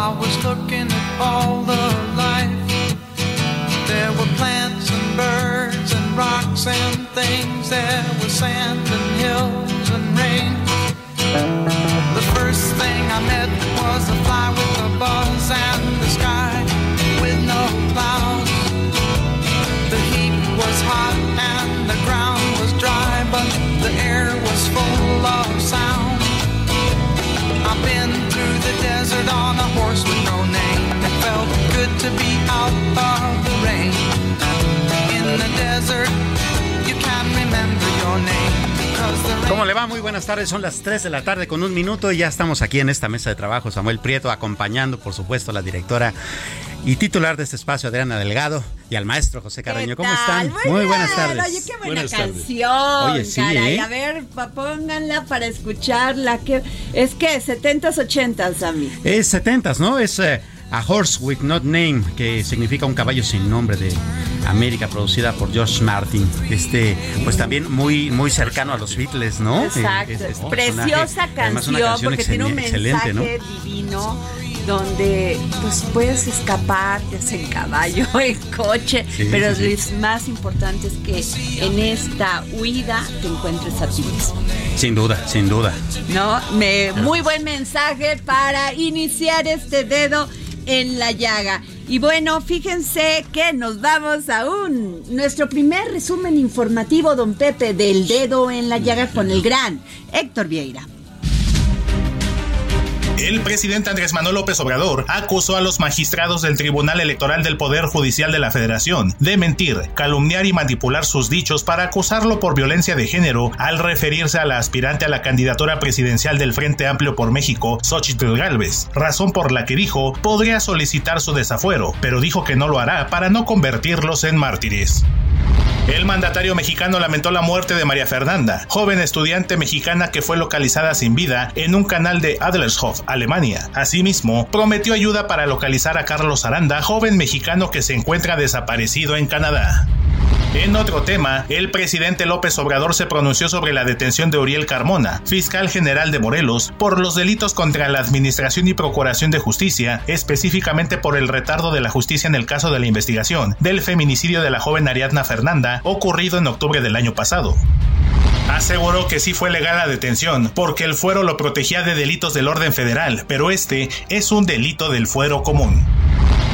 I was looking at all the life. There were plants and birds and rocks and things. There was sand and ¿Cómo le va? Muy buenas tardes. Son las 3 de la tarde con un minuto y ya estamos aquí en esta mesa de trabajo. Samuel Prieto acompañando, por supuesto, a la directora y titular de este espacio, Adriana Delgado, y al maestro José Carreño. ¿Cómo están? Muy, buenas tardes. Oye, qué buena Buenas tardes. canción. Oye, sí, caray. ¿eh? A ver, pa- pónganla para escucharla. Que, es que 70s, 80s, a mí. Es 70 ¿no? Es eh, A Horse with Not Name, que significa un caballo sin nombre de América, producida por George Martin. Este, pues también muy, muy cercano a los Beatles, ¿no? Exacto. Eh, es- es un Preciosa canción, porque tiene un mensaje divino donde pues puedes escapar, ya sea en caballo, en coche, Sí, pero sí, sí. lo más importante es que en esta huida te encuentres a ti mismo. Sin duda, sin duda. ¿no? Me, muy buen mensaje para iniciar este dedo en la llaga. Y bueno, fíjense que nos vamos a un nuestro primer resumen informativo, don Pepe, del dedo en la llaga con el gran Héctor Vieira. El presidente Andrés Manuel López Obrador acusó a los magistrados del Tribunal Electoral del Poder Judicial de la Federación de mentir, calumniar y manipular sus dichos para acusarlo por violencia de género al referirse a la aspirante a la candidatura presidencial del Frente Amplio por México, Xochitl Gálvez, razón por la que dijo podría solicitar su desafuero, pero dijo que no lo hará para no convertirlos en mártires. El mandatario mexicano lamentó la muerte de María Fernanda, joven estudiante mexicana que fue localizada sin vida en un canal de Adlershof, Alemania. Asimismo, prometió ayuda para localizar a Carlos Aranda, joven mexicano que se encuentra desaparecido en Canadá. En otro tema, el presidente López Obrador se pronunció sobre la detención de Uriel Carmona, fiscal general de Morelos, por los delitos contra la Administración y Procuración de Justicia, específicamente por el retardo de la justicia en el caso de la investigación del feminicidio de la joven Ariadna Fernanda, ocurrido en octubre del año pasado. Aseguró que sí fue legal la detención, porque el fuero lo protegía de delitos del orden federal, pero este es un delito del fuero común.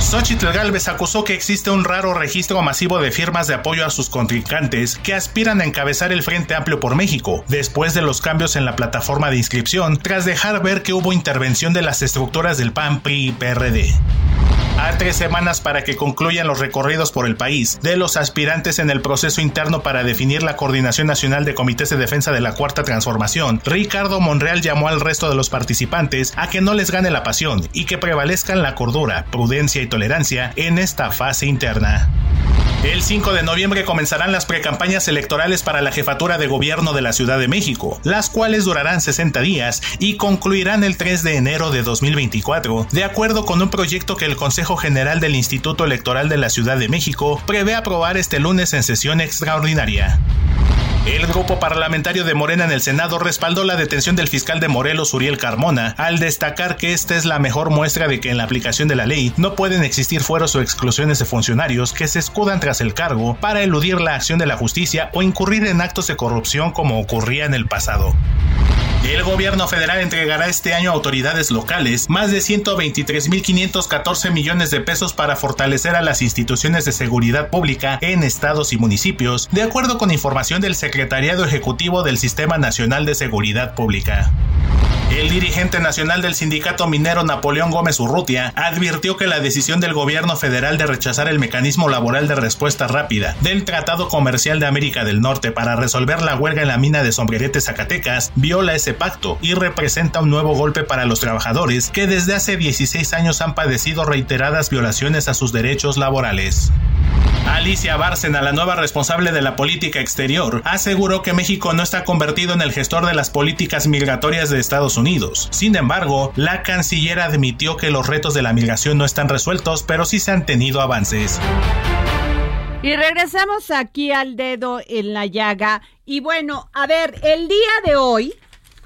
Xochitl Galvez acusó que existe un raro registro masivo de firmas de apoyo a sus contrincantes que aspiran a encabezar el Frente Amplio por México, después de los cambios en la plataforma de inscripción, tras dejar ver que hubo intervención de las estructuras del PAN, PRI y PRD. A tres semanas para que concluyan los recorridos por el país de los aspirantes en el proceso interno para definir la Coordinación Nacional de Comités de Defensa de la Cuarta Transformación, Ricardo Monreal llamó al resto de los participantes a que no les gane la pasión y que prevalezcan la cordura, prudencia y tolerancia en esta fase interna. El 5 de noviembre comenzarán las precampañas electorales para la jefatura de gobierno de la Ciudad de México, las cuales durarán 60 días y concluirán el 3 de enero de 2024, de acuerdo con un proyecto que el Consejo General del Instituto Electoral de la Ciudad de México prevé aprobar este lunes en sesión extraordinaria. El grupo parlamentario de Morena en el Senado respaldó la detención del fiscal de Morelos, Uriel Carmona, al destacar que esta es la mejor muestra de que en la aplicación de la ley no pueden existir fueros o exclusiones de funcionarios que se escudan tras el cargo para eludir la acción de la justicia o incurrir en actos de corrupción como ocurría en el pasado. El gobierno federal entregará este año a autoridades locales más de 123.514 millones de pesos para fortalecer a las instituciones de seguridad pública en estados y municipios, de acuerdo con información del Secretariado Ejecutivo del Sistema Nacional de Seguridad Pública. El dirigente nacional del sindicato minero Napoleón Gómez Urrutia advirtió que la decisión del gobierno federal de rechazar el mecanismo laboral de respuesta rápida del Tratado Comercial de América del Norte para resolver la huelga en la mina de Sombrerete Zacatecas viola ese pacto y representa un nuevo golpe para los trabajadores que desde hace 16 años han padecido reiteradas violaciones a sus derechos laborales. Alicia Bárcena, la nueva responsable de la política exterior, aseguró que México no está convertido en el gestor de las políticas migratorias de Estados Unidos. Sin embargo, la canciller admitió que los retos de la migración no están resueltos, pero sí se han tenido avances. Y regresamos aquí al dedo en la llaga. Y bueno, a ver, el día de hoy,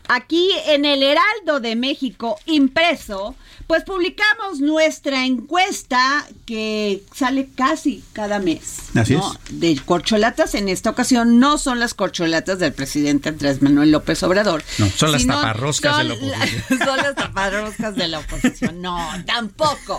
aquí en el Heraldo de México impreso, pues publicamos nuestra encuesta que sale casi cada mes. Así ¿no? De corcholatas. En esta ocasión no son las corcholatas del presidente Andrés Manuel López Obrador. No, son las taparroscas de la oposición. son las taparroscas de la oposición. No, tampoco.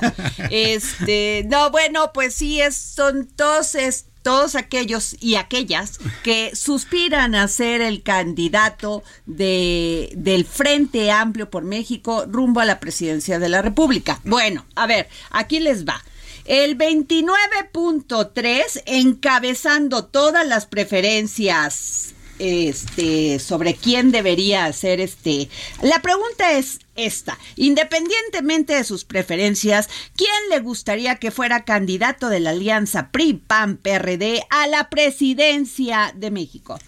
Este, no, bueno, pues sí, es, son todos es- todos aquellos y aquellas que suspiran a ser el candidato de, del Frente Amplio por México rumbo a la presidencia de la República. Bueno, a ver, aquí les va. El 29.3 encabezando todas las preferencias este sobre quién debería ser este. La pregunta es esta, independientemente de sus preferencias, ¿quién le gustaría que fuera candidato de la alianza PRI PAN PRD a la presidencia de México?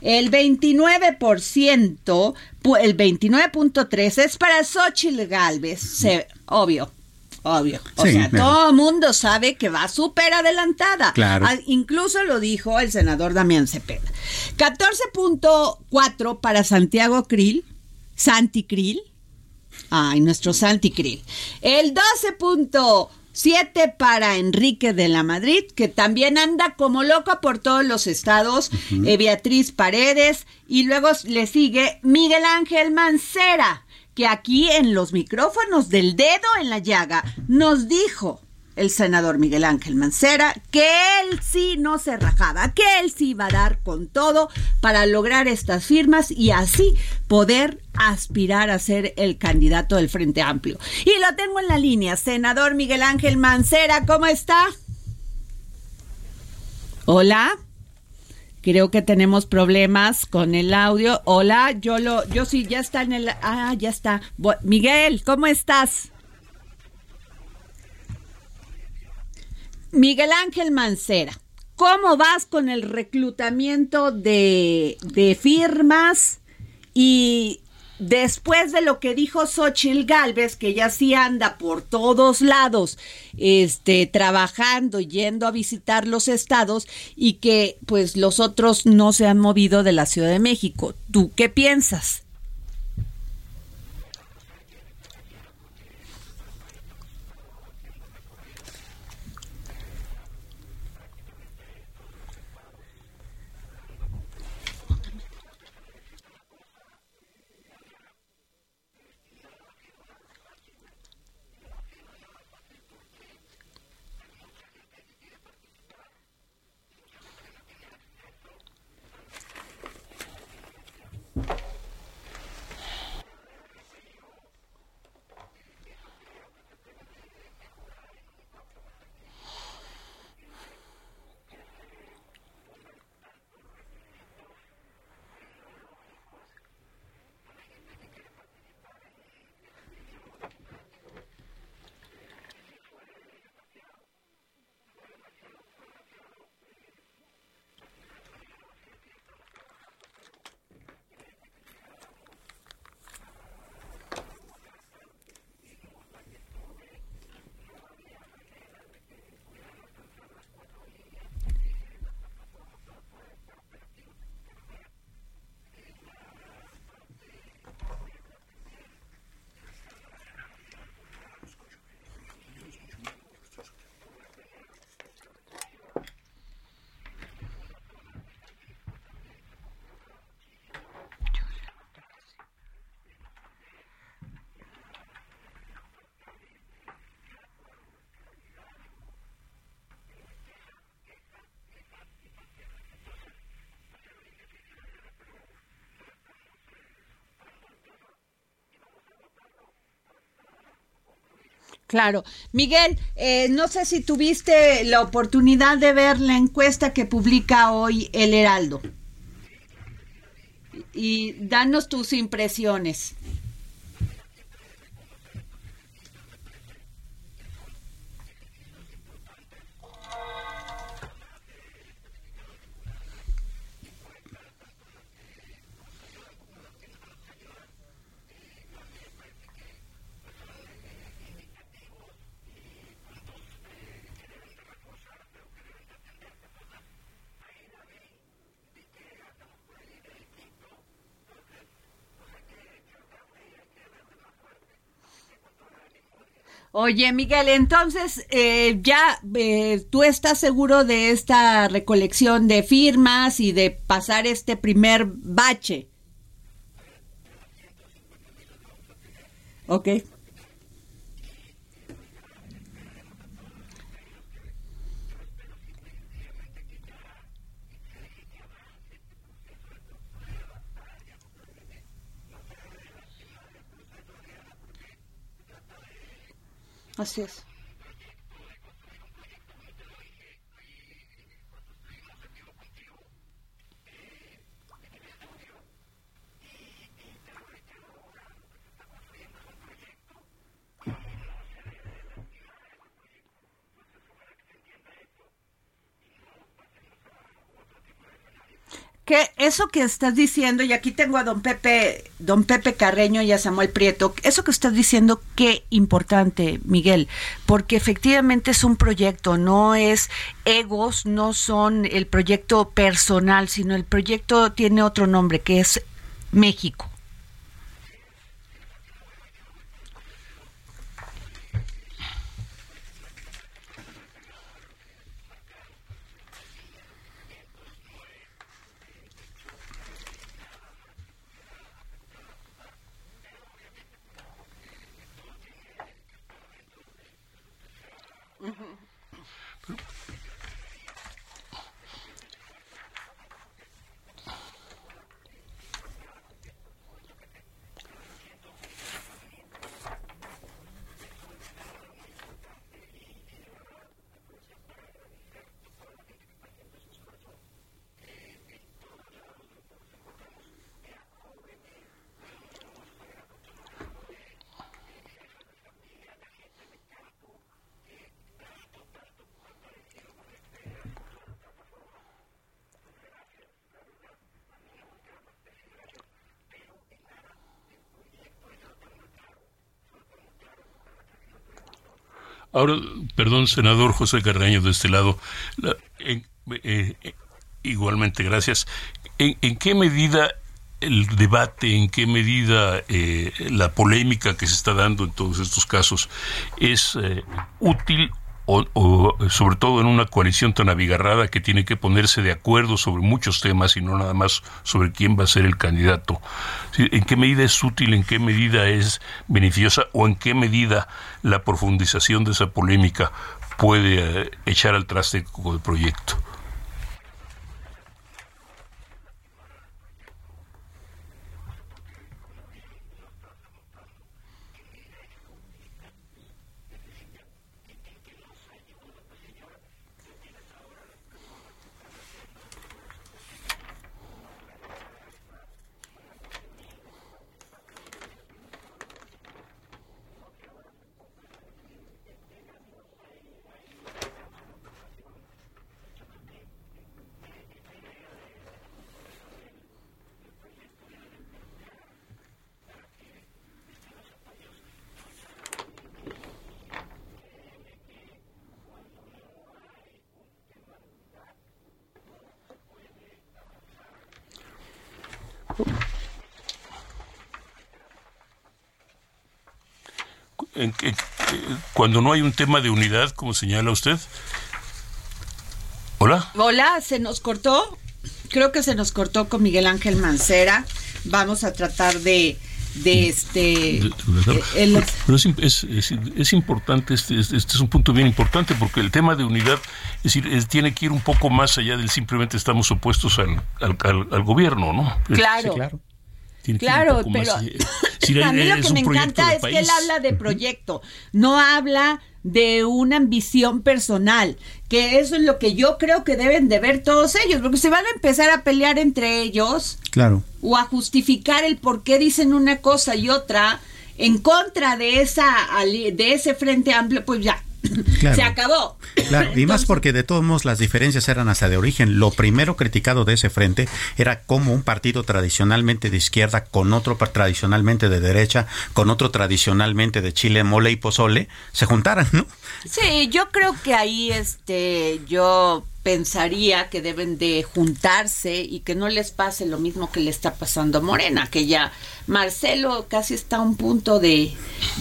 El 29%, pu- el 29.3 es para Xochitl Galvez, obvio. Obvio. O Sí, sea, claro. todo el mundo sabe que va súper adelantada. Claro. Ah, Incluso lo dijo el senador Damián Cepeda. 14.4 para Santiago Krill, Santi Krill. Ay, nuestro Santi Krill. El 12.7 para Enrique de la Madrid, que también anda como loca por todos los estados. Eh, Beatriz Paredes. Y luego le sigue Miguel Ángel Mancera, que aquí en los micrófonos del dedo en la llaga nos dijo el senador Miguel Ángel Mancera, que él sí no se rajaba, que él sí iba a dar con todo para lograr estas firmas y así poder aspirar a ser el candidato del Frente Amplio. Y lo tengo en la línea, senador Miguel Ángel Mancera, ¿cómo está? Hola. Creo que tenemos problemas con el audio. Hola, yo lo, yo sí, ya está en el, ah, ya está. Miguel, ¿cómo estás? Miguel Ángel Mancera, ¿cómo vas con el reclutamiento de, de firmas? Y después de lo que dijo Xochitl Galvez, que ya sí anda por todos lados, este, trabajando, yendo a visitar los estados y que pues los otros no se han movido de la Ciudad de México. ¿Tú qué piensas? Claro. Miguel, eh, no sé si tuviste la oportunidad de ver la encuesta que publica hoy El Heraldo. Y danos tus impresiones. Oye, Miguel, entonces eh, ya eh, tú estás seguro de esta recolección de firmas y de pasar este primer bache. Ok. Así eso que estás diciendo, y aquí tengo a don Pepe, don Pepe Carreño y a Samuel Prieto, eso que estás diciendo, qué importante, Miguel, porque efectivamente es un proyecto, no es egos, no son el proyecto personal, sino el proyecto tiene otro nombre, que es México. Oops. Ahora, perdón, senador José Carreño, de este lado, eh, eh, igualmente, gracias. ¿En, qué medida el debate, en qué medida eh, la polémica que se está dando en todos estos casos es útil o, sobre todo en una coalición tan abigarrada que tiene que ponerse de acuerdo sobre muchos temas y no nada más sobre quién va a ser el candidato. ¿En qué medida es útil, en qué medida es beneficiosa o en qué medida la profundización de esa polémica puede eh, echar al traste el proyecto? Cuando no hay un tema de unidad, como señala usted. Hola. Hola, se nos cortó. Creo que se nos cortó con Miguel Ángel Mancera. Vamos a tratar de de este eh, pero es, es, importante este, este, este, es un punto bien importante porque el tema de unidad es decir tiene que ir un poco más allá del simplemente estamos opuestos al, al, al, gobierno no claro. claro claro, pero a mí lo que me encanta es que él habla de proyecto, no habla de una ambición personal, que eso es lo que yo creo que deben de ver todos ellos, porque se van a empezar a pelear entre ellos, claro, o a justificar el por qué dicen una cosa y otra en contra de esa de ese frente amplio, pues ya se acabó. y más porque de todos modos las diferencias eran hasta de origen. Lo primero criticado de ese frente era cómo un partido tradicionalmente de izquierda con otro tradicionalmente de derecha, con otro tradicionalmente de Chile, mole y pozole, se juntaran, ¿no? Sí, yo creo que ahí este yo pensaría que deben de juntarse y que no les pase lo mismo que le está pasando a Morena, que ya Marcelo casi está a un punto de,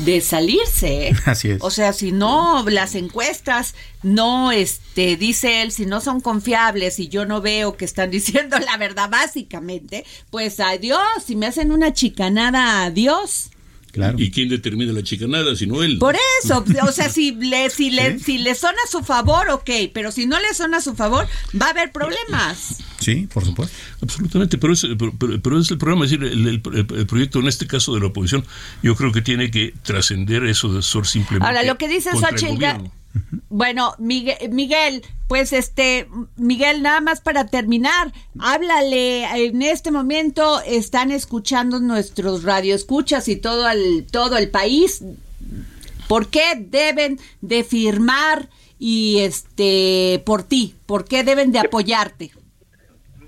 de salirse. ¿eh? Así es. O sea, si no, las encuestas no, este, dice él, si no son confiables y yo no veo que están diciendo la verdad básicamente, pues adiós, si me hacen una chicanada, adiós. ¿Y quién determina la chicanada sino él? Por eso, o sea, si le, si le, si le son a su favor, ok, pero si no le son a su favor, va a haber problemas. Sí, por supuesto. Absolutamente, pero es, pero, es el problema, es decir, el, proyecto en este caso de la oposición, yo creo que tiene que trascender eso de ser simplemente. Ahora, lo que dice Xochitl, bueno, Miguel, pues este, Miguel, nada más para terminar, háblale, en este momento están escuchando nuestros radioescuchas y todo el, todo el país. ¿Por qué deben de firmar y este por ti? ¿Por qué deben de apoyarte?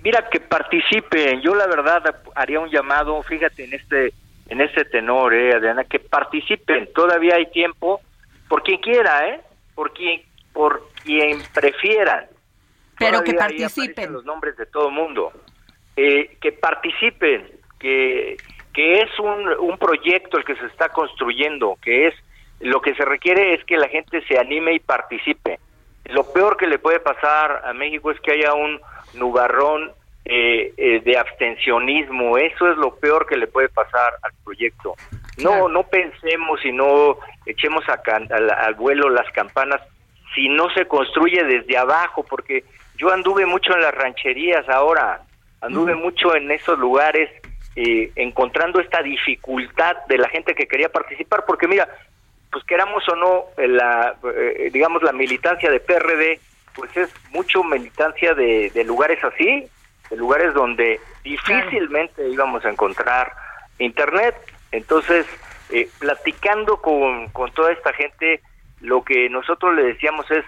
Mira que participen. Yo la verdad haría un llamado, fíjate en este en este tenor, eh, Adriana, que participen. Todavía hay tiempo por quien quiera, ¿eh? Por quien, por quien prefieran. Pero que participen. Los nombres de todo el mundo. Eh, que participen, que, que es un, un proyecto el que se está construyendo, que es lo que se requiere es que la gente se anime y participe. Lo peor que le puede pasar a México es que haya un nubarrón eh, eh, de abstencionismo. Eso es lo peor que le puede pasar al proyecto. No, no pensemos y no echemos a al, vuelo las campanas si no se construye desde abajo, porque yo anduve mucho en las rancherías ahora, anduve mucho en esos lugares eh, encontrando esta dificultad de la gente que quería participar, porque mira, pues queramos o no, la, eh, digamos, la militancia de PRD, pues es mucho militancia de, de lugares así, de lugares donde difícilmente íbamos a encontrar internet. Entonces, eh, platicando con, con toda esta gente, lo que nosotros le decíamos es,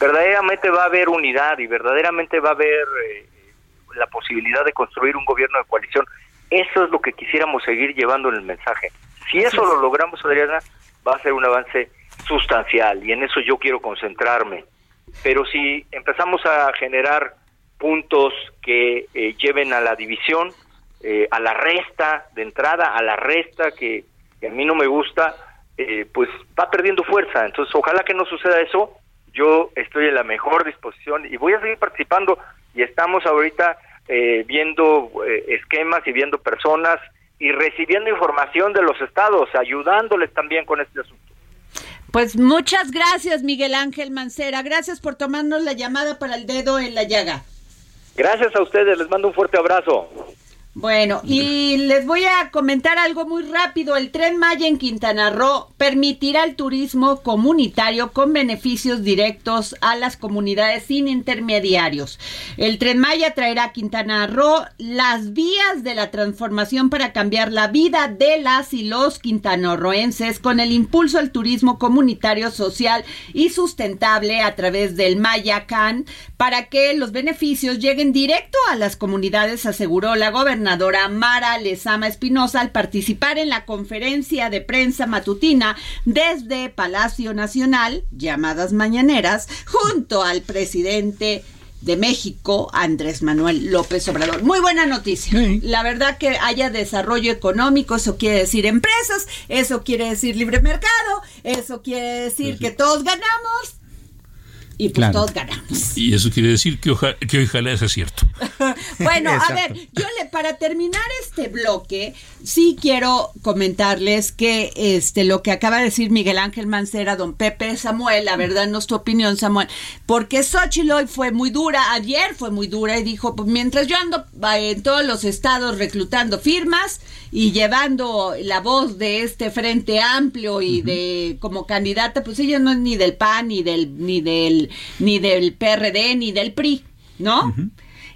verdaderamente va a haber unidad y verdaderamente va a haber eh, la posibilidad de construir un gobierno de coalición. Eso es lo que quisiéramos seguir llevando en el mensaje. Si eso lo logramos, Adriana, va a ser un avance sustancial y en eso yo quiero concentrarme. Pero si empezamos a generar puntos que eh, lleven a la división, a la resta de entrada, a la resta que a mí no me gusta, eh, pues va perdiendo fuerza. Entonces, ojalá que no suceda eso. Yo estoy en la mejor disposición y voy a seguir participando y estamos ahorita eh, viendo eh, esquemas y viendo personas y recibiendo información de los estados, ayudándoles también con este asunto. Pues muchas gracias, Miguel Ángel Mancera. Gracias por tomarnos la llamada para el dedo en la llaga. Gracias a ustedes, les mando un fuerte abrazo. Bueno, y les voy a comentar algo muy rápido. El tren Maya en Quintana Roo permitirá el turismo comunitario con beneficios directos a las comunidades sin intermediarios. El tren Maya traerá a Quintana Roo las vías de la transformación para cambiar la vida de las y los quintanarroenses con el impulso al turismo comunitario, social y sustentable a través del Maya Can para que los beneficios lleguen directo a las comunidades, aseguró la gobernadora Mara Lezama Espinosa al participar en la conferencia de prensa matutina desde Palacio Nacional, llamadas mañaneras, junto al presidente de México, Andrés Manuel López Obrador. Muy buena noticia. La verdad que haya desarrollo económico, eso quiere decir empresas, eso quiere decir libre mercado, eso quiere decir que todos ganamos y pues todos ganamos. Y eso quiere decir que, ojalá, que ojalá sea cierto. bueno, a ver, yo le, para terminar este bloque, sí quiero comentarles que este lo que acaba de decir Miguel Ángel Mancera, don Pepe Samuel, la verdad no es tu opinión, Samuel, porque Xochitl hoy fue muy dura, ayer fue muy dura y dijo, pues mientras yo ando en todos los estados reclutando firmas y llevando la voz de este frente amplio y de como candidata, pues ella no es ni del PAN, ni del, ni del, ni del PRD, ni del PRI, ¿no?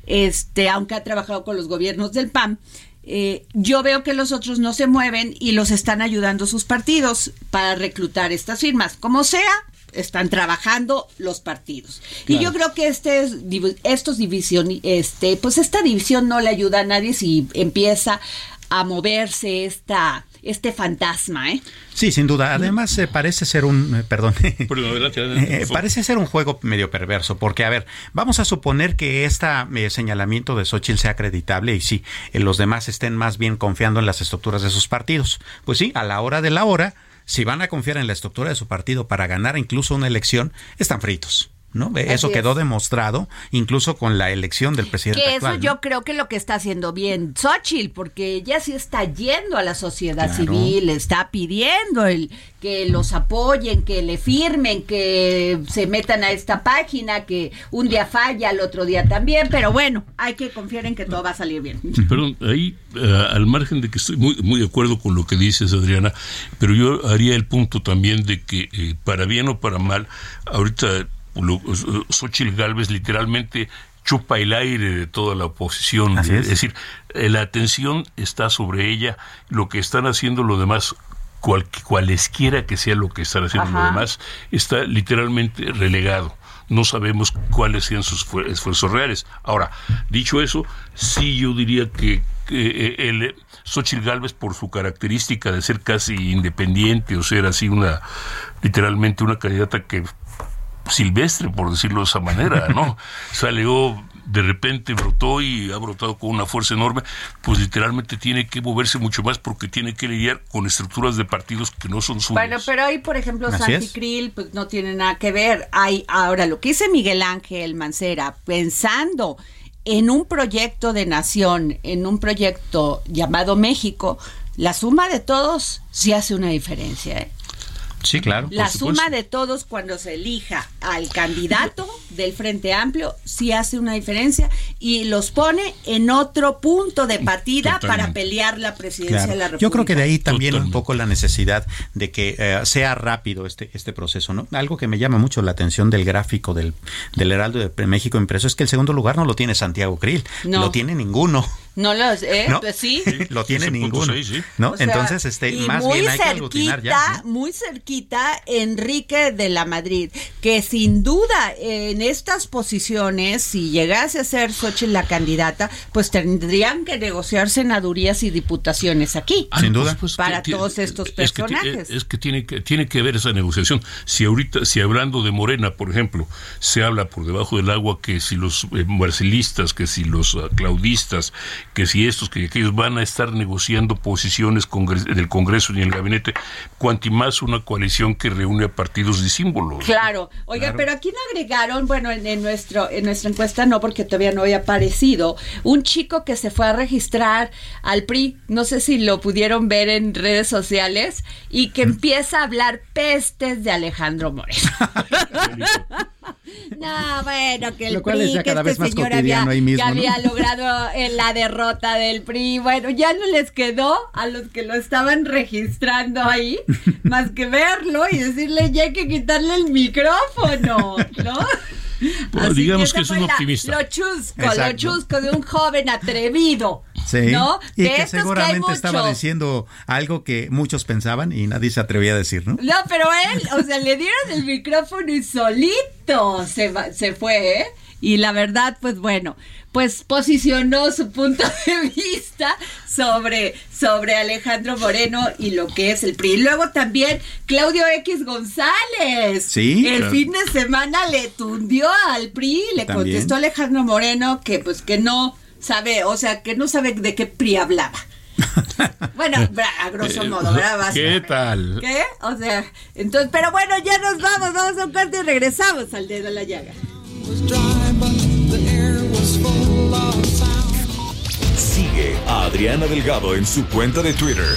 Este, aunque ha trabajado con los gobiernos del PAN. Eh, yo veo que los otros no se mueven y los están ayudando sus partidos para reclutar estas firmas. Como sea, están trabajando los partidos. Y yo creo que este estos división, este, pues esta división no le ayuda a nadie si empieza a moverse esta este fantasma, ¿eh? Sí, sin duda. Además, eh, parece ser un. Eh, perdón. Eh, parece ser un juego medio perverso, porque, a ver, vamos a suponer que este señalamiento de Xochitl sea acreditable y sí, los demás estén más bien confiando en las estructuras de sus partidos. Pues sí, a la hora de la hora, si van a confiar en la estructura de su partido para ganar incluso una elección, están fritos. ¿No? Eso quedó demostrado incluso con la elección del presidente. Que eso yo creo que lo que está haciendo bien Xochitl, porque ella sí está yendo a la sociedad civil, está pidiendo el que los apoyen, que le firmen, que se metan a esta página, que un día falla, el otro día también, pero bueno, hay que confiar en que todo va a salir bien. Perdón, ahí eh, al margen de que estoy muy, muy de acuerdo con lo que dices, Adriana, pero yo haría el punto también de que eh, para bien o para mal, ahorita Xochitl Galvez literalmente chupa el aire de toda la oposición. es. decir, eh, la atención está sobre ella, lo que están haciendo los demás, cualesquiera que sea lo que están haciendo los demás, está literalmente relegado. No sabemos cuáles sean sus esfuerzos reales. Ahora, dicho eso, sí yo diría que eh, el Xochitl Galvez, por su característica de ser casi independiente o ser así una, literalmente una candidata que silvestre, por decirlo de esa manera, ¿no? Salió de repente brotó y ha brotado con una fuerza enorme, pues literalmente tiene que moverse mucho más porque tiene que lidiar con estructuras de partidos que no son suyas. Bueno, pero ahí, por ejemplo, Santi Krill, pues no tiene nada que ver. Hay, ahora, lo que dice Miguel Ángel Mancera, pensando en un proyecto de nación, en un proyecto llamado México, la suma de todos sí hace una diferencia. ¿eh? Sí, claro. La suma de todos cuando se elija al candidato del Frente Amplio sí hace una diferencia y los pone en otro punto de partida para pelear la presidencia de la República. Yo creo que de ahí también un poco la necesidad de que eh, sea rápido este este proceso, ¿no? Algo que me llama mucho la atención del gráfico del, del Heraldo de México impreso es que el segundo lugar no lo tiene Santiago Krill, no. lo tiene ninguno. No lo ¿eh? Pues sí. Lo tiene ninguno. ¿no? Entonces, este, más bien hay que aglutinar ya. Muy cerquita, Enrique de la Madrid, que sin duda en estas posiciones, si llegase a ser Xochitl la candidata, pues tendrían que negociar senadurías y diputaciones aquí. Ah, sin duda. Pues, para todos estos personajes. Es que, tiene que tiene que ver esa negociación. Si ahorita, si hablando de Morena, por ejemplo, se habla por debajo del agua que si los eh, marcelistas, que si los uh, claudistas, que si estos, que aquellos van a estar negociando posiciones del Congreso y el gabinete, cuanto más una coalición que reúne a partidos de símbolos. Claro, oiga, pero aquí no agregaron, bueno, en, nuestro, en nuestra encuesta no, porque todavía no había aparecido, un chico que se fue a registrar al PRI, no sé si lo pudieron ver en redes sociales, y que empieza a hablar pestes de Alejandro Moreno. No, bueno, que el PRI, que este señor había, que había logrado en la derrota del PRI, bueno, ya no les quedó a los que lo estaban registrando ahí, más que verlo y decirle, ya hay que quitarle el micrófono, ¿no? digamos que, es un optimista. Lo chusco, lo chusco de un joven atrevido. Sí. ¿no? Y que seguramente estaba diciendo algo que muchos pensaban y nadie se atrevía a decir, ¿no? No, pero él, o sea, le dieron el micrófono y solito se, se fue, ¿eh? Y la verdad, pues bueno, pues posicionó su punto de vista sobre, sobre Alejandro Moreno y lo que es el PRI. Luego también Claudio X González. Sí. El fin de semana le tundió al PRI, le contestó Alejandro Moreno que pues que no sabe, o sea, que no sabe de qué PRI hablaba. bueno, a grosso modo, ¿verdad? ¿Qué tal? ¿Qué? O sea, entonces, pero bueno, ya nos vamos, vamos a un corte y regresamos al dedo de la llaga. Sigue a Adriana Delgado en su cuenta de Twitter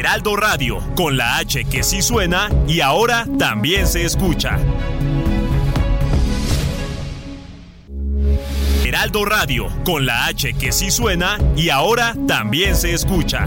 Heraldo Radio, con la H que sí suena y ahora también se escucha. Heraldo Radio, con la H que sí suena y ahora también se escucha.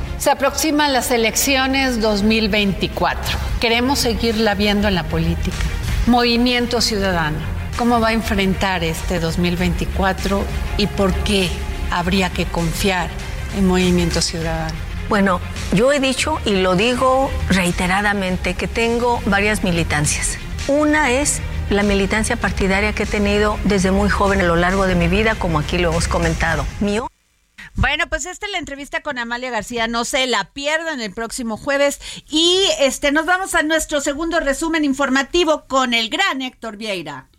Se aproximan las elecciones 2024. Queremos seguirla viendo en la política. Movimiento Ciudadano. ¿Cómo va a enfrentar este 2024 y por qué habría que confiar en Movimiento Ciudadano? Bueno, yo he dicho y lo digo reiteradamente que tengo varias militancias. Una es la militancia partidaria que he tenido desde muy joven a lo largo de mi vida, como aquí lo hemos comentado. Mío. Bueno, pues esta es la entrevista con Amalia García, no se la pierdan el próximo jueves y este nos vamos a nuestro segundo resumen informativo con el gran Héctor Vieira.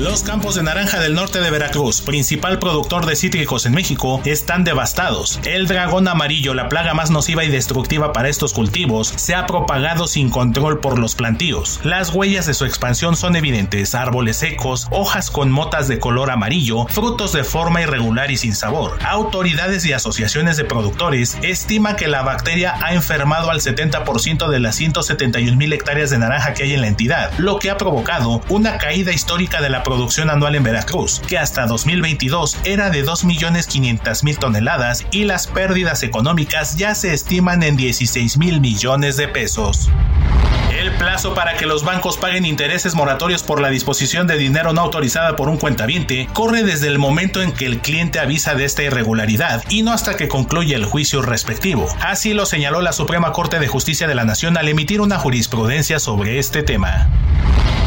Los campos de naranja del norte de Veracruz, principal productor de cítricos en México, están devastados. El dragón amarillo, la plaga más nociva y destructiva para estos cultivos, se ha propagado sin control por los plantíos. Las huellas de su expansión son evidentes, árboles secos, hojas con motas de color amarillo, frutos de forma irregular y sin sabor. Autoridades y asociaciones de productores estiman que la bacteria ha enfermado al 70% de las 171 mil hectáreas de naranja que hay en la entidad, lo que ha provocado una caída histórica de la producción anual en Veracruz, que hasta 2022 era de 2.500.000 toneladas y las pérdidas económicas ya se estiman en 16 mil millones de pesos. El plazo para que los bancos paguen intereses moratorios por la disposición de dinero no autorizada por un cuentaviente corre desde el momento en que el cliente avisa de esta irregularidad y no hasta que concluye el juicio respectivo. Así lo señaló la Suprema Corte de Justicia de la Nación al emitir una jurisprudencia sobre este tema.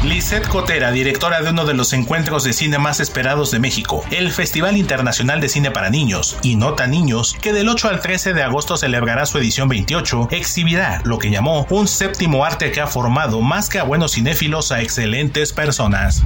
Lisette Cotera, directora de uno de los encuentros de cine más esperados de México, el Festival Internacional de Cine para Niños y Nota Niños, que del 8 al 13 de agosto celebrará su edición 28, exhibirá lo que llamó un séptimo arte que ha formado más que a buenos cinéfilos a excelentes personas.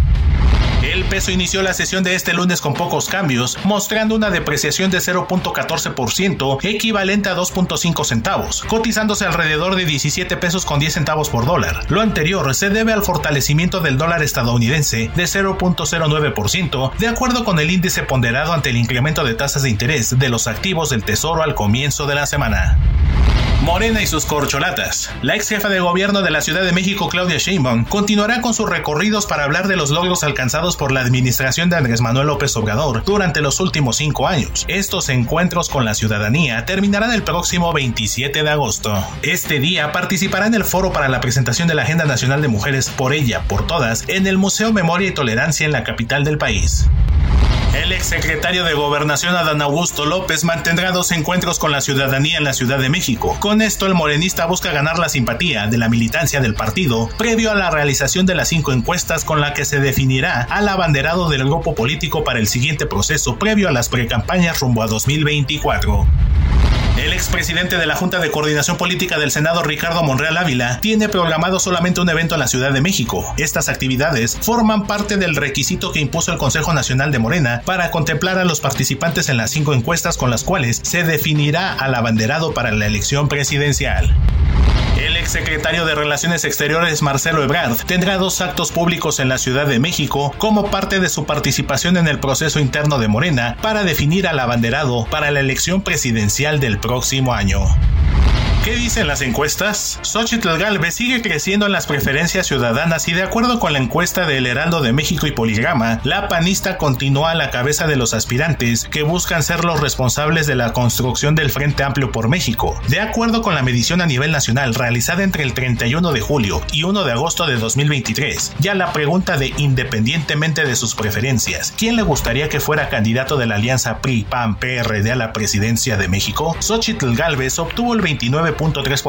El peso inició la sesión de este lunes con pocos cambios, mostrando una depreciación de 0.14%, equivalente a 2.5 centavos, cotizándose alrededor de 17 pesos con 10 centavos por dólar. Lo anterior se debe al fortalecimiento del dólar estadounidense de 0.09%, de acuerdo con el índice ponderado ante el incremento de tasas de interés de los activos del Tesoro al comienzo de la semana. Morena y sus corcholatas. La ex jefa de gobierno de la Ciudad de México, Claudia Sheinbaum, continuará con sus recorridos para hablar de los logros alcanzados por la administración de Andrés Manuel López Obrador durante los últimos cinco años. Estos encuentros con la ciudadanía terminarán el próximo 27 de agosto. Este día participará en el foro para la presentación de la Agenda Nacional de Mujeres por ella, por todas, en el Museo Memoria y Tolerancia en la capital del país. El exsecretario de Gobernación Adán Augusto López mantendrá dos encuentros con la ciudadanía en la Ciudad de México. Con esto, el morenista busca ganar la simpatía de la militancia del partido previo a la realización de las cinco encuestas con la que se definirá al abanderado del grupo político para el siguiente proceso previo a las precampañas rumbo a 2024. El expresidente de la Junta de Coordinación Política del Senado, Ricardo Monreal Ávila, tiene programado solamente un evento en la Ciudad de México. Estas actividades forman parte del requisito que impuso el Consejo Nacional de Morena para contemplar a los participantes en las cinco encuestas con las cuales se definirá al abanderado para la elección presidencial. Exsecretario de Relaciones Exteriores Marcelo Ebrard tendrá dos actos públicos en la Ciudad de México como parte de su participación en el proceso interno de Morena para definir al abanderado para la elección presidencial del próximo año. ¿Qué dicen las encuestas? Xochitl Galvez sigue creciendo en las preferencias ciudadanas y de acuerdo con la encuesta del Heraldo de México y Poligrama, la panista continúa a la cabeza de los aspirantes que buscan ser los responsables de la construcción del Frente Amplio por México. De acuerdo con la medición a nivel nacional realizada entre el 31 de julio y 1 de agosto de 2023, ya la pregunta de independientemente de sus preferencias, ¿quién le gustaría que fuera candidato de la alianza PRI-PAN-PRD a la presidencia de México? Xochitl Galvez obtuvo el 29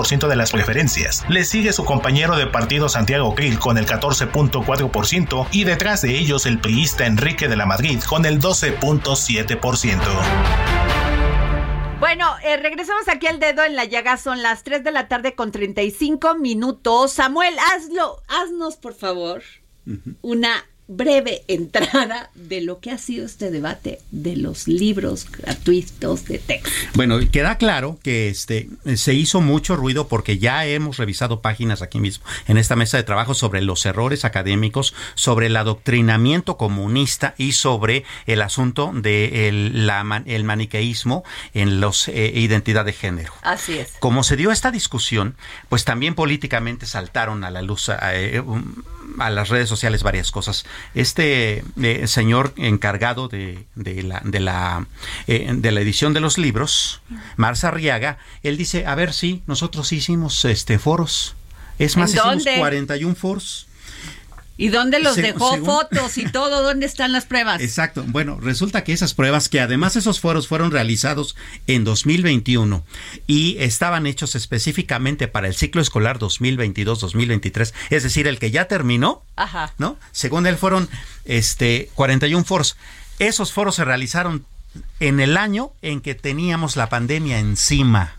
ciento de las preferencias. Le sigue su compañero de partido Santiago Krill con el 14.4% y detrás de ellos el priista Enrique de la Madrid con el 12.7%. Bueno, eh, regresamos aquí al dedo en la llaga. Son las 3 de la tarde con 35 minutos. Samuel, hazlo, haznos por favor una breve entrada de lo que ha sido este debate de los libros gratuitos de texto. Bueno, queda claro que este se hizo mucho ruido porque ya hemos revisado páginas aquí mismo en esta mesa de trabajo sobre los errores académicos, sobre el adoctrinamiento comunista y sobre el asunto de el, el maniqueísmo en los eh, identidad de género. Así es. Como se dio esta discusión, pues también políticamente saltaron a la luz eh, a las redes sociales varias cosas. Este eh, señor encargado de, la, de, la, eh, de la edición de los libros, Marza Arriaga, él dice, a ver, sí, nosotros hicimos este foros. Es más, hicimos 41 foros. ¿Y dónde los dejó fotos y todo? ¿Dónde están las pruebas? Exacto. Bueno, resulta que esas pruebas, que además esos foros fueron realizados en 2021 y estaban hechos específicamente para el ciclo escolar 2022-2023, es decir, el que ya terminó, Ajá. ¿no? Según él fueron este 41 foros. Esos foros se realizaron en el año en que teníamos la pandemia encima,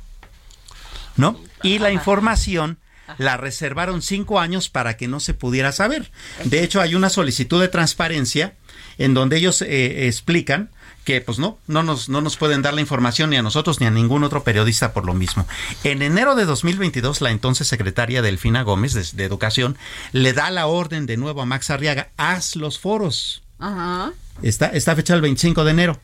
¿no? Y la información la reservaron cinco años para que no se pudiera saber. De hecho, hay una solicitud de transparencia en donde ellos eh, explican que pues no, no nos, no nos pueden dar la información ni a nosotros ni a ningún otro periodista por lo mismo. En enero de 2022, la entonces secretaria Delfina Gómez de, de Educación le da la orden de nuevo a Max Arriaga, haz los foros. Ajá. Está, está fecha el 25 de enero.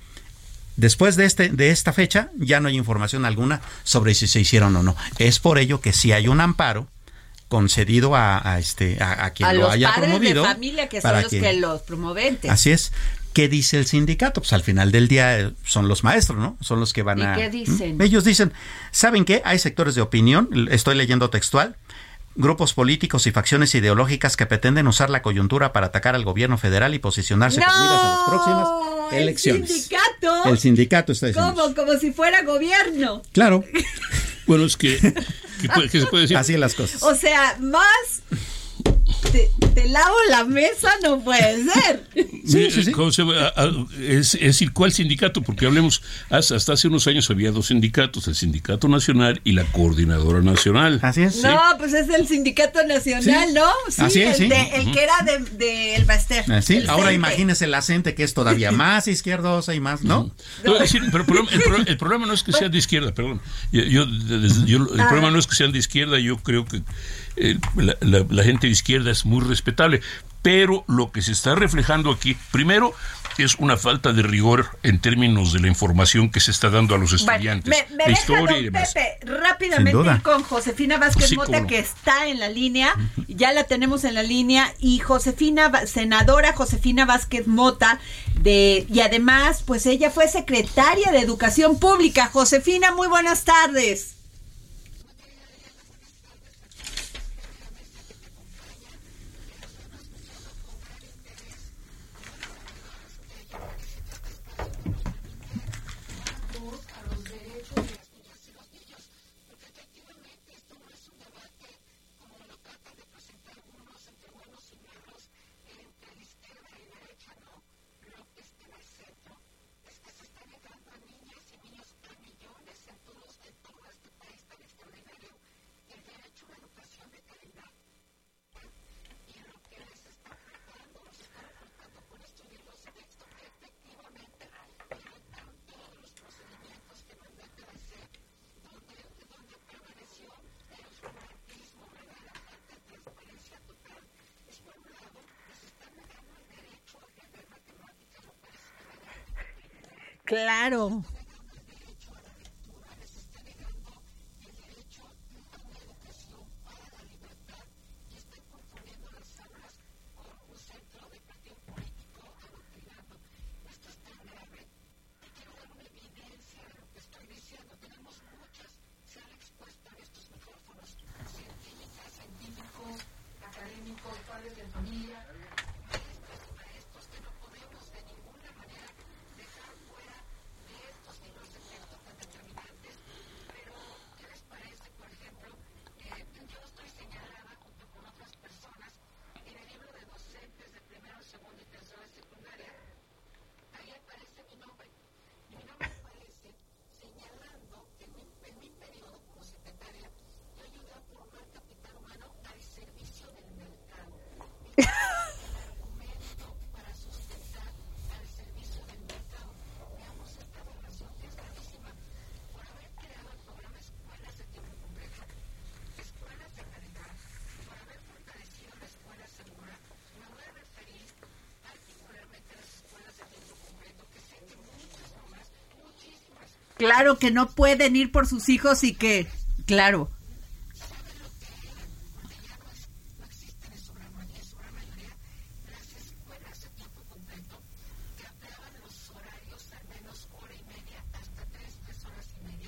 Después de, este, de esta fecha ya no hay información alguna sobre si se hicieron o no. Es por ello que si hay un amparo concedido a, este a, quien lo haya promovido de familia que son los que, los promoventes así es ¿Qué dice el sindicato? Pues al final del día eh, son los maestros, ¿no? Son los que van a... ¿Y qué dicen? Ellos dicen, ¿saben qué? Hay sectores de opinión, estoy leyendo textual, grupos políticos y facciones ideológicas que pretenden usar la coyuntura para atacar al gobierno federal y posicionarse ¡No! con miras a las próximas elecciones. El sindicato. El sindicato está diciendo. ¿Cómo? Como si fuera gobierno. Claro. bueno, es que ¿Qué, se puede decir? Así las cosas. O sea, más te, lavo la mesa no puede ser. Sí, sí, sí. es, decir, ¿cuál sindicato? Porque hablemos, hasta, hace unos años había dos sindicatos, el Sindicato Nacional y la Coordinadora Nacional. Así es. No, pues es el Sindicato Nacional, ¿no? Sí, Así es, el, de, el que era del de, el Baster. Así. Ahora imagínese la gente que es todavía más izquierdosa y más, ¿no? no. decir, pero el problema, el, el problema, no es que sean de izquierda, perdón. Yo, yo, el ah. problema no es que sean de izquierda, yo creo que eh, la, gente de izquierda es muy respetable, pero lo que se está reflejando aquí, primero, es una falta de rigor en términos de la información que se está dando a los estudiantes. me, historia y Pepe, rápidamente con Josefina Vázquez Mota, que está en la línea, ya la tenemos en la línea, y Josefina, senadora Josefina Vázquez Mota, de, y además, pues ella fue secretaria de Educación Pública. Josefina, muy buenas tardes. Claro. Claro que no pueden ir por sus hijos y que, claro.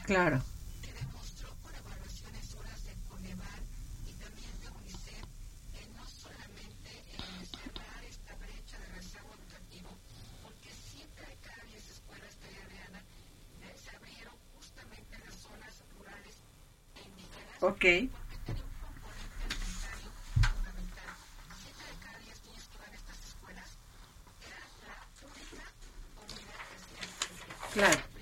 Claro. Ok. Claro.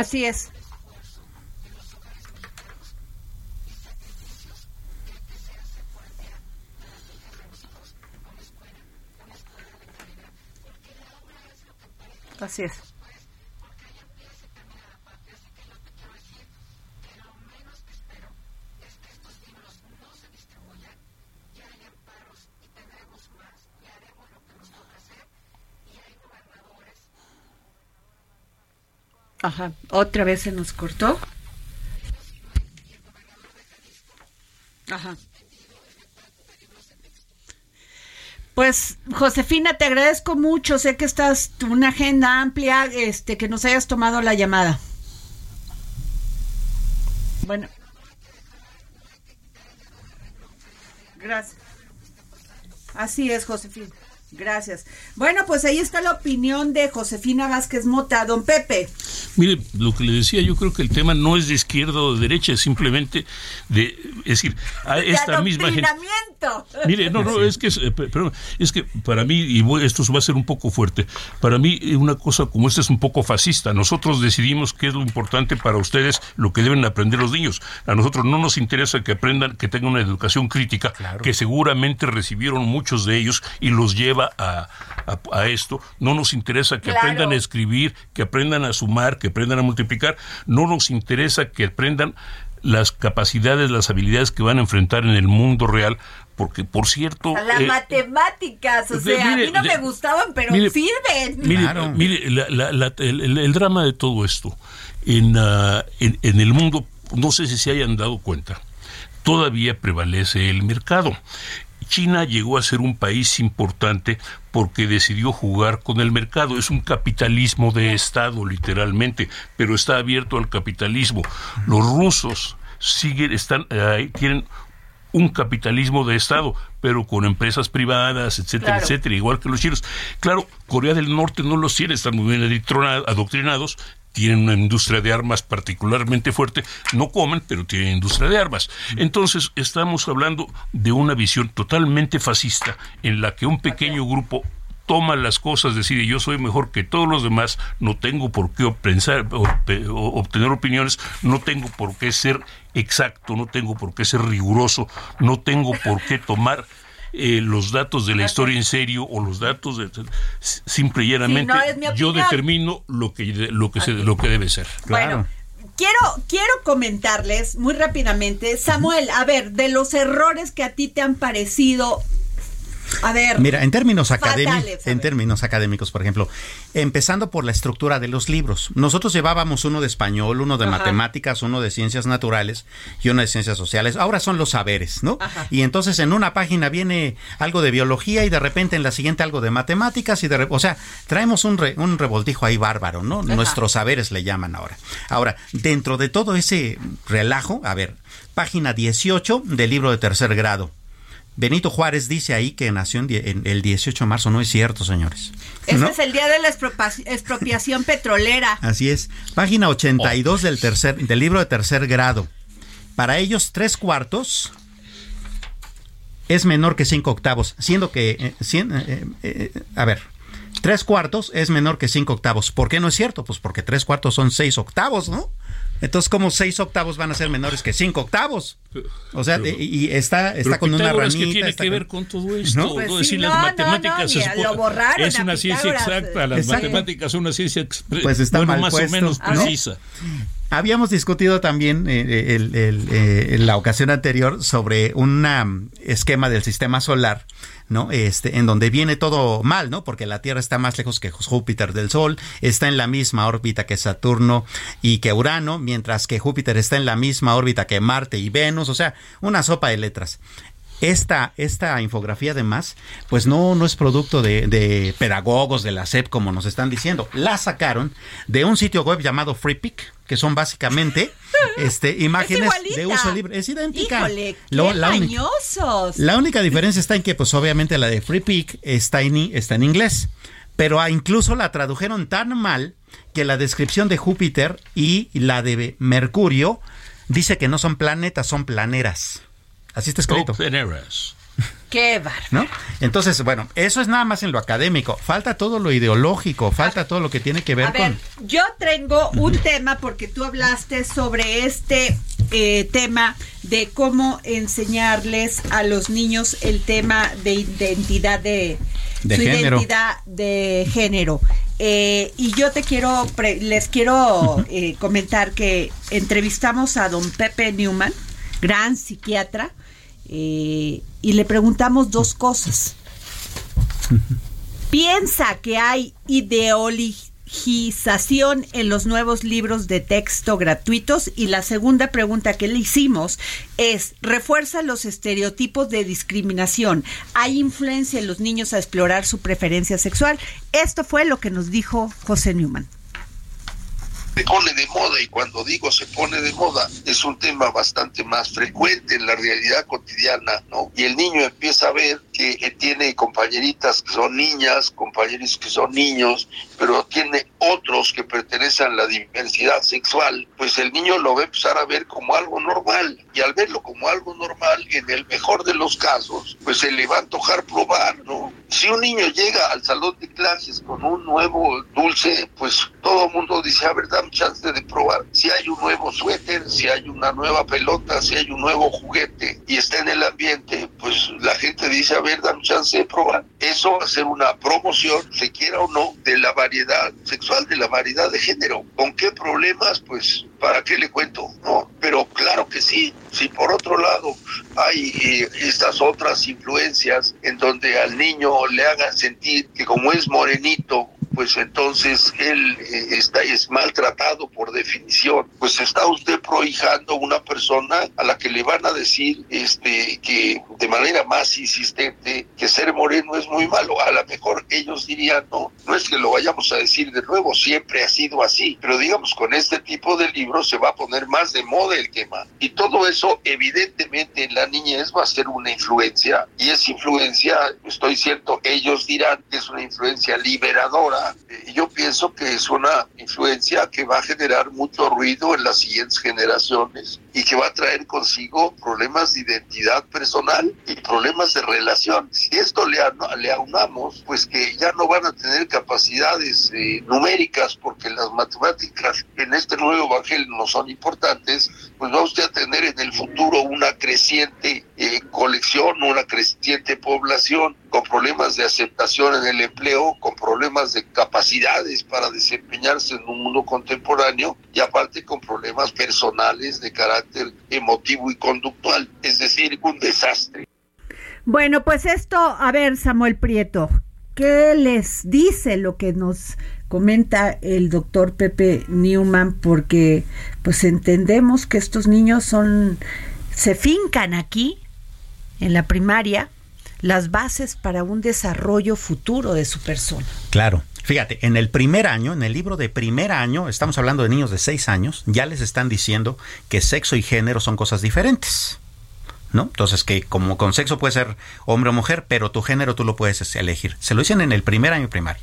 Así es. Así es. Ajá, otra vez se nos cortó. Ajá. Pues Josefina, te agradezco mucho. Sé que estás una agenda amplia, este, que nos hayas tomado la llamada. Bueno. Gracias. Así es, Josefina. Gracias. Bueno, pues ahí está la opinión de Josefina Vázquez Mota. Don Pepe. Mire, lo que le decía, yo creo que el tema no es de izquierda o de derecha, es simplemente de, es decir, a esta misma gente. Mire, no, no, es que, eh, pero es que para mí, y esto va a ser un poco fuerte, para mí una cosa como esta es un poco fascista. Nosotros decidimos qué es lo importante para ustedes, lo que deben aprender los niños. A nosotros no nos interesa que aprendan, que tengan una educación crítica, que seguramente recibieron muchos de ellos y los lleva a, a, esto. No nos interesa que aprendan a escribir, que aprendan a sumar, que aprendan a multiplicar. No nos interesa que aprendan las capacidades, las habilidades que van a enfrentar en el mundo real, porque por cierto... Las eh, matemáticas, o sea, a mí no me gustaban, pero sirven. Mire, el, drama de todo esto en, ah, en, en el mundo, no sé si se hayan dado cuenta, todavía prevalece el mercado China llegó a ser un país importante porque decidió jugar con el mercado. Es un capitalismo de Estado, literalmente, pero está abierto al capitalismo. Los rusos siguen, están, eh, tienen un capitalismo de Estado, pero con empresas privadas, etcétera, etcétera, igual que los chinos. Claro, Corea del Norte no los tiene, están muy bien adoctrinados, tienen una industria de armas particularmente fuerte, no comen, pero tienen industria de armas. Entonces, estamos hablando de una visión totalmente fascista en la que un pequeño grupo toma las cosas, decide yo soy mejor que todos los demás, no tengo por qué pensar, obtener opiniones, no tengo por qué ser exacto, no tengo por qué ser riguroso, no tengo por qué tomar eh, los datos de la historia en serio o los datos de simple y llanamente yo determino lo que lo que se, lo que debe ser. Bueno, quiero quiero comentarles muy rápidamente, Samuel, a ver, de los errores que a ti te han parecido a ver. Mira, en términos académicos, en términos académicos, por ejemplo, empezando por la estructura de los libros. Nosotros llevábamos uno de español, uno de matemáticas, uno de ciencias naturales y uno de ciencias sociales. Ahora son los saberes, ¿no? Y entonces en una página viene algo de biología y de repente en la siguiente algo de matemáticas y de, o sea, traemos un, un revoltijo ahí bárbaro, ¿no? Nuestros saberes le llaman ahora. Ahora, dentro de todo ese relajo, a ver, página 18 del libro de tercer grado Benito Juárez dice ahí que nació en, el 18 de marzo. No es cierto, señores. Ese es el día de la expropiación petrolera. Así es. Página 82 del, tercer, del libro de tercer grado. Para ellos, tres cuartos es menor que cinco octavos, siendo que... Eh, eh, eh, a ver, tres cuartos es menor que cinco octavos. ¿Por qué no es cierto? Pues porque tres cuartos son seis octavos, ¿no? Entonces, como seis octavos van a ser menores que cinco octavos? O sea, y está, está con una ranita. ¿Qué tiene que ver con todo esto? No, pues decir, las matemáticas es, una ciencia exacta, las matemáticas son una ciencia pues está más o menos precisa. Habíamos discutido también eh, eh, en la ocasión anterior sobre un esquema del sistema solar ¿no? Este, en donde viene todo mal, ¿no? Porque la Tierra está más lejos que Júpiter del Sol, está en la misma órbita que Saturno y que Urano, mientras que Júpiter está en la misma órbita que Marte y Venus, o sea, una sopa de letras. Esta, esta infografía además, pues no, no es producto de, de pedagogos de la SEP como nos están diciendo. La sacaron de un sitio web llamado FreePic, que son básicamente este, imágenes de uso libre. Es idéntica. Híjole, la, única, la, única, diferencia está en que, pues obviamente la de FreePic está en, está en inglés, pero incluso la tradujeron tan mal que la descripción de Júpiter y la de Mercurio dice que no son planetas, son planeras. Así está escrito. Qué bárbaro. Entonces, bueno, eso es nada más en lo académico. Falta todo lo ideológico, falta todo lo que tiene que ver a con. Ver, yo tengo un tema porque tú hablaste sobre este eh, tema de cómo enseñarles a los niños el tema de identidad de, de género. identidad de género. Eh, y yo te quiero, les quiero eh, comentar que entrevistamos a don Pepe Newman, gran psiquiatra y le preguntamos dos cosas. ¿Piensa que hay ideologización en los nuevos libros de texto gratuitos? Y la segunda pregunta que le hicimos es, ¿refuerza los estereotipos de discriminación? ¿Hay influencia en los niños a explorar su preferencia sexual? Esto fue lo que nos dijo José Newman se pone de moda y cuando digo se pone de moda es un tema bastante más frecuente en la realidad cotidiana, ¿no? Y el niño empieza a ver que tiene compañeritas que son niñas, compañeros que son niños, pero tiene otros que pertenecen a la diversidad sexual, pues el niño lo va a empezar a ver como algo normal y al verlo como algo normal, en el mejor de los casos, pues se le va a antojar probar, ¿no? Si un niño llega al salón de clases con un nuevo dulce, pues todo el mundo dice, a ver, dame chance de probar. Si hay un nuevo suéter, si hay una nueva pelota, si hay un nuevo juguete y está en el ambiente, pues la gente dice, a ver, dame chance de probar. Eso ser una promoción, se quiera o no, de la variedad sexual, de la variedad de género. ¿Con qué problemas? Pues, ¿para qué le cuento? No, pero claro que sí. Si por otro lado hay eh, estas otras influencias en donde al niño le hagan sentir que como es morenito, pues entonces él eh, está es maltratado por definición. Pues está usted prohijando una persona a la que le van a decir este que de manera más insistente que ser moreno es muy malo. A lo mejor ellos dirían, no, no es que lo vayamos a decir de nuevo, siempre ha sido así, pero digamos con este tipo de libros se va a poner más de moda el tema. Y todo eso evidentemente en la niñez va a ser una influencia y esa influencia, estoy cierto, ellos dirán que es una influencia liberadora. Yo pienso que es una influencia que va a generar mucho ruido en las siguientes generaciones y que va a traer consigo problemas de identidad personal y problemas de relación. Si esto le, le aunamos, pues que ya no van a tener capacidades eh, numéricas porque las matemáticas en este nuevo evangelio no son importantes, pues va usted a tener en el futuro una creciente eh, colección, una creciente población con problemas de aceptación en el empleo, con problemas de capacidades para desempeñarse en un mundo contemporáneo y aparte con problemas personales de carácter emotivo y conductual, es decir, un desastre. Bueno, pues esto, a ver, Samuel Prieto, ¿qué les dice lo que nos comenta el doctor Pepe Newman? Porque pues entendemos que estos niños son, se fincan aquí, en la primaria, las bases para un desarrollo futuro de su persona. Claro. Fíjate, en el primer año, en el libro de primer año, estamos hablando de niños de seis años, ya les están diciendo que sexo y género son cosas diferentes. ¿No? Entonces que como con sexo puede ser hombre o mujer, pero tu género tú lo puedes elegir. Se lo dicen en el primer año primario.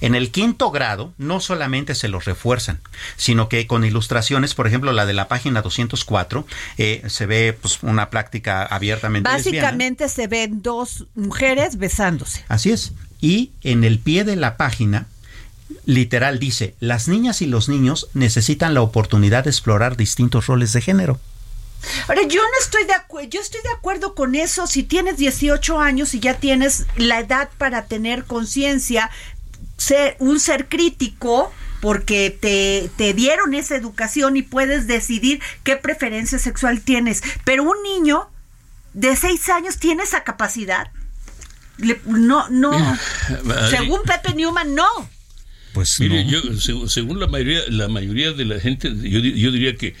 En el quinto grado no solamente se los refuerzan, sino que con ilustraciones, por ejemplo la de la página 204, eh, se ve pues, una práctica abiertamente. Básicamente se ven dos mujeres besándose. Así es. Y en el pie de la página literal dice, las niñas y los niños necesitan la oportunidad de explorar distintos roles de género. Ahora, yo no estoy de acuerdo, yo estoy de acuerdo con eso si tienes 18 años y ya tienes la edad para tener conciencia, ser un ser crítico, porque te, te, dieron esa educación y puedes decidir qué preferencia sexual tienes. Pero un niño de 6 años tiene esa capacidad. no, no. según Pepe Newman, no. Pues Mire, yo, según la mayoría, la mayoría de la gente, yo, yo diría que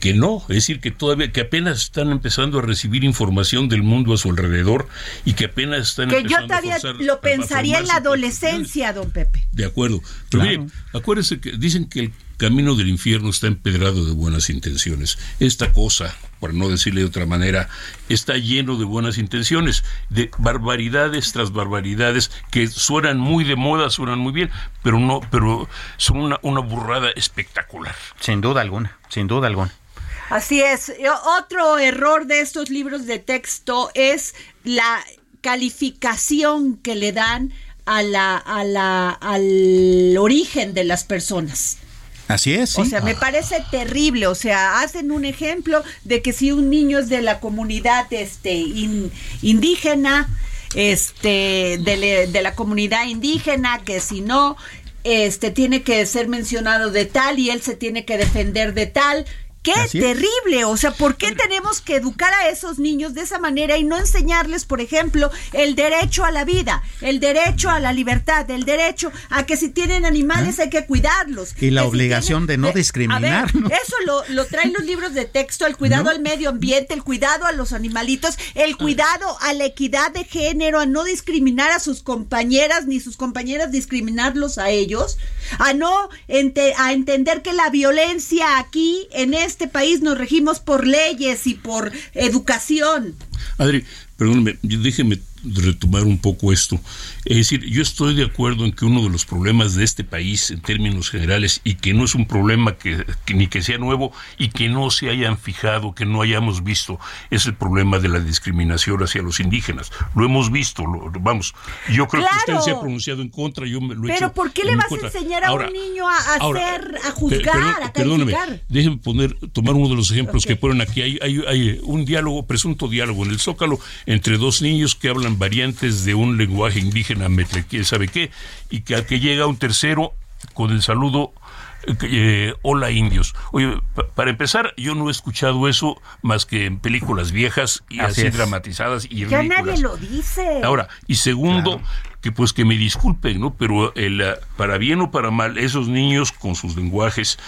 que no, es decir, que todavía, que apenas están empezando a recibir información del mundo a su alrededor y que apenas están que yo todavía lo pensaría en la adolescencia, don Pepe. De acuerdo. Pero mire, acuérdese que dicen que el camino del infierno está empedrado de buenas intenciones. Esta cosa, por no decirle de otra manera, está lleno de buenas intenciones, de barbaridades tras barbaridades que suenan muy de moda, suenan muy bien, pero no, pero son una, una burrada espectacular. Sin duda alguna, sin duda alguna. Así es. Otro error de estos libros de texto es la calificación que le dan a la, a la, al origen de las personas. Así es. O sea, me parece terrible. O sea, hacen un ejemplo de que si un niño es de la comunidad este, indígena, este, de, de, la comunidad indígena, que si no, este, tiene que ser mencionado de tal y él se tiene que defender de tal. ¡Qué terrible! O sea, ¿por qué tenemos que educar a esos niños de esa manera y no enseñarles, por ejemplo, el derecho a la vida, el derecho a la libertad, el derecho a que si tienen animales hay que cuidarlos? Y la obligación de no discriminar. Eso lo, lo, traen los libros de texto, el cuidado al medio ambiente, el cuidado a los animalitos, el cuidado a la equidad de género, a no discriminar a sus compañeras ni sus compañeras discriminarlos a ellos, a no a entender que la violencia aquí en este este país nos regimos por leyes y por educación. Adri, perdóneme, déjeme retomar un poco esto. Es decir, yo estoy de acuerdo en que uno de los problemas de este país en términos generales y que no es un problema que, ni que sea nuevo y que no se hayan fijado, que no hayamos visto, es el problema de la discriminación hacia los indígenas. Lo hemos visto, lo, vamos. Yo creo que usted se ha pronunciado en contra, yo me lo he Pero ¿por qué le vas a enseñar a un niño a, hacer, a juzgar, a calificar? déjeme poner, tomar uno de los ejemplos que ponen aquí. Hay, hay, hay un diálogo, presunto diálogo en el Zócalo entre dos niños que hablan variantes de un lenguaje indígena, quién sabe qué, y que al que llega un tercero con el saludo eh, hola indios. Oye, para empezar, yo no he escuchado eso más que en películas viejas y así, dramatizadas y ya nadie lo dice. Ahora, y segundo, que pues que me disculpen, ¿no? Pero el, eh, para bien o para mal, esos niños con sus lenguajes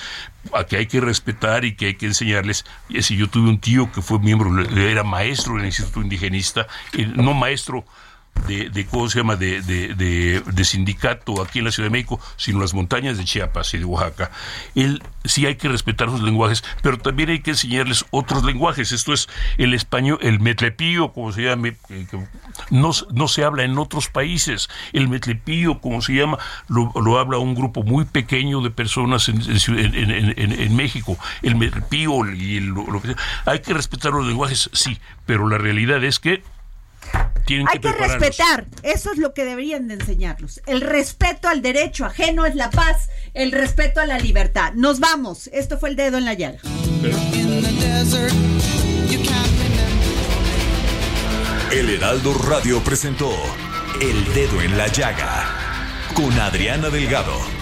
a que hay que respetar y que hay que enseñarles. Y si yo tuve un tío que fue miembro, era maestro en el Instituto Indigenista, no maestro de, de, ¿cómo se llama?, de, de, sindicato aquí en la Ciudad de México, sino las montañas de Chiapas y de Oaxaca. Él sí hay que respetar sus lenguajes, pero también hay que enseñarles otros lenguajes. Esto es el español, el metlepío, como se llama, no, no se habla en otros países. El metlepío, como se llama, lo, lo habla un grupo muy pequeño de personas en, México. El metlepío y lo que sea. Hay que respetar los lenguajes, sí, pero la realidad es que hay que, respetar, eso es lo que deberían de enseñarlos. El respeto al derecho ajeno es la paz, el respeto a la libertad. Nos vamos, esto fue el dedo en la llaga. El Heraldo Radio presentó El Dedo en la Llaga con Adriana Delgado.